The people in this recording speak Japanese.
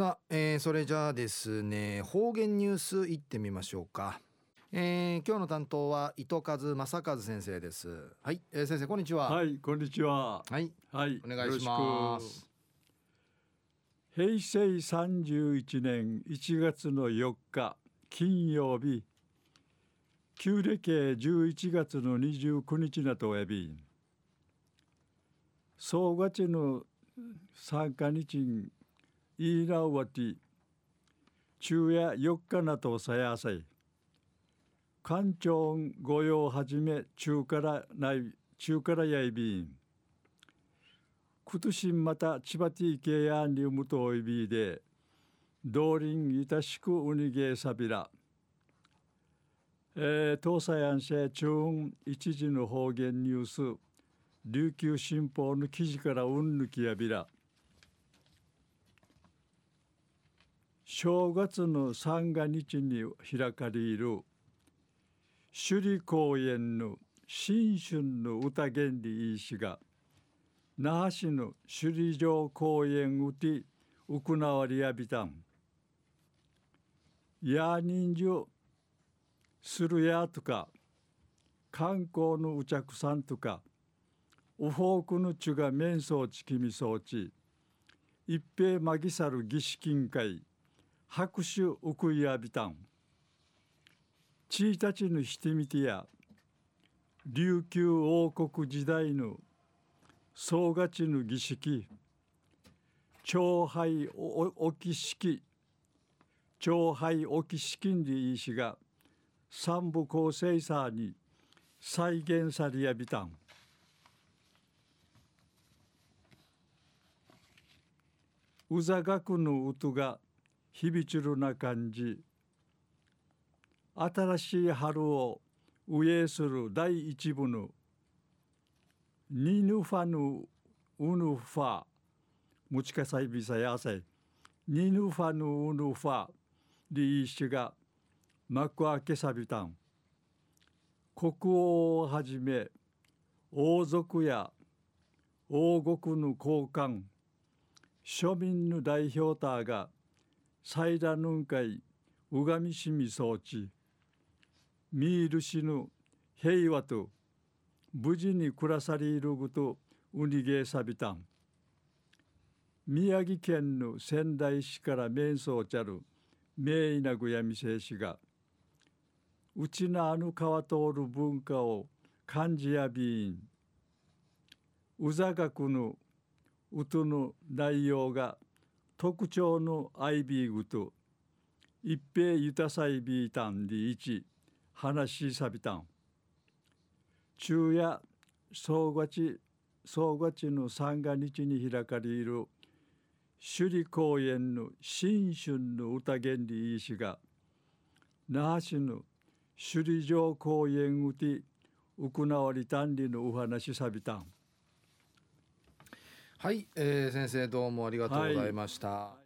さあ、えー、それじゃあですね方言ニュースいってみましょうか、えー、今日の担当は糸数正和先生です。はい、えー、先生こんにちは。はいこんにちは。はいはいお願いします。平成31年1月の4日金曜日。旧暦11月の29日なとえび。総月の参加日いいなわて昼夜4日なとさやさい官庁御用はじめ中からない中からやいびん。今年また千葉ティーケヤンリウムといびで道林いたしくうにげさびら。えー、東西安市中央一時の方言ニュース。琉球新報の記事からうんぬきやびら。正月の三が日に開かれる首里公園の新春の歌原理医師が那覇市の首里城公園うて行われやびたん。や人情するやとか観光のうちゃくさんとかウフォークのちゅが面相ちきみそうち一平まぎさる儀式委員会拍手うくいやびたん。ちいたちのしてみてや琉球王国時代の総がちの儀式長杯おき式長杯おき式んでいいしが三部構成さに再現されやびたん。うざがくの音が響ちるな感じ。新しい春を上する第一部のニヌファヌウヌファムチカサイビサヤセニヌファヌウヌファリーシが幕開けさびたん。国王をはじめ王族や王国の高官庶民の代表たが最大ぬんかいうがみしみ装置ミールしぬ平和と無事に暮らされることうにげさびたん。宮城県の仙台市から面相ちゃる名医なぐやみせいしがうちのあの川通る文化を感じやびん。うざがくのうとの内容が特徴のアイビーグと一平ゆたさいびいたんでいち話しさびたん。昼夜総月総月の三が日に開かれる首里公園の新春の歌原理医師が那覇市の首里城公園うて行われたんりのお話さびたん。はい、えー、先生どうもありがとうございました、はい